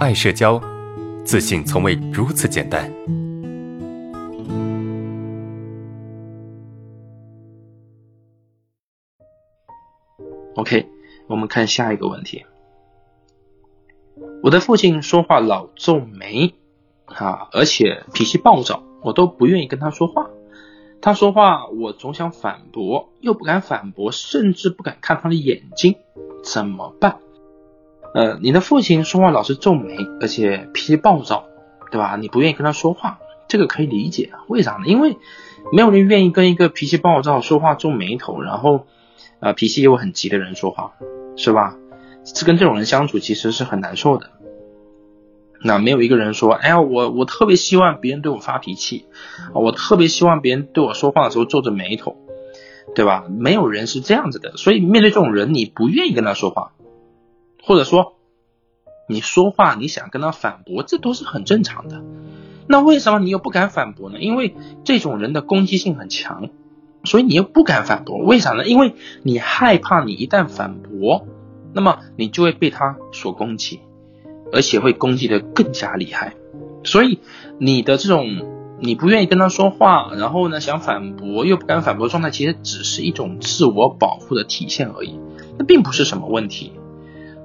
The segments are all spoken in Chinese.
爱社交，自信从未如此简单。OK，我们看下一个问题。我的父亲说话老皱眉，啊，而且脾气暴躁，我都不愿意跟他说话。他说话，我总想反驳，又不敢反驳，甚至不敢看他的眼睛，怎么办？呃，你的父亲说话老是皱眉，而且脾气暴躁，对吧？你不愿意跟他说话，这个可以理解。为啥呢？因为没有人愿意跟一个脾气暴躁、说话皱眉头，然后啊脾气又很急的人说话，是吧？是跟这种人相处其实是很难受的。那没有一个人说，哎呀，我我特别希望别人对我发脾气，我特别希望别人对我说话的时候皱着眉头，对吧？没有人是这样子的，所以面对这种人，你不愿意跟他说话，或者说你说话你想跟他反驳，这都是很正常的。那为什么你又不敢反驳呢？因为这种人的攻击性很强，所以你又不敢反驳。为啥呢？因为你害怕你一旦反驳，那么你就会被他所攻击。而且会攻击的更加厉害，所以你的这种你不愿意跟他说话，然后呢想反驳又不敢反驳状态，其实只是一种自我保护的体现而已，那并不是什么问题，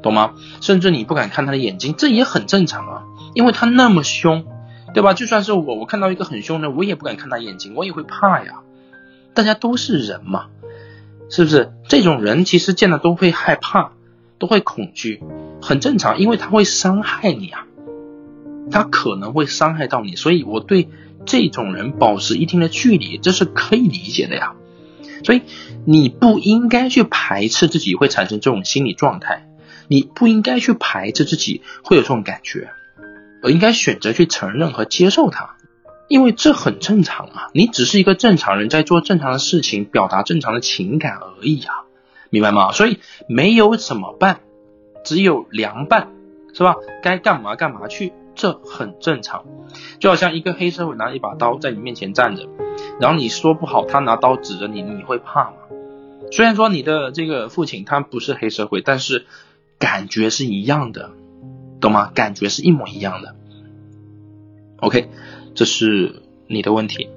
懂吗？甚至你不敢看他的眼睛，这也很正常啊，因为他那么凶，对吧？就算是我，我看到一个很凶的，我也不敢看他眼睛，我也会怕呀。大家都是人嘛，是不是？这种人其实见了都会害怕。都会恐惧，很正常，因为他会伤害你啊，他可能会伤害到你，所以我对这种人保持一定的距离，这是可以理解的呀。所以你不应该去排斥自己会产生这种心理状态，你不应该去排斥自己会有这种感觉，而应该选择去承认和接受它，因为这很正常啊。你只是一个正常人在做正常的事情，表达正常的情感而已啊。明白吗？所以没有怎么办，只有凉拌，是吧？该干嘛干嘛去，这很正常。就好像一个黑社会拿一把刀在你面前站着，然后你说不好，他拿刀指着你，你会怕吗？虽然说你的这个父亲他不是黑社会，但是感觉是一样的，懂吗？感觉是一模一样的。OK，这是你的问题。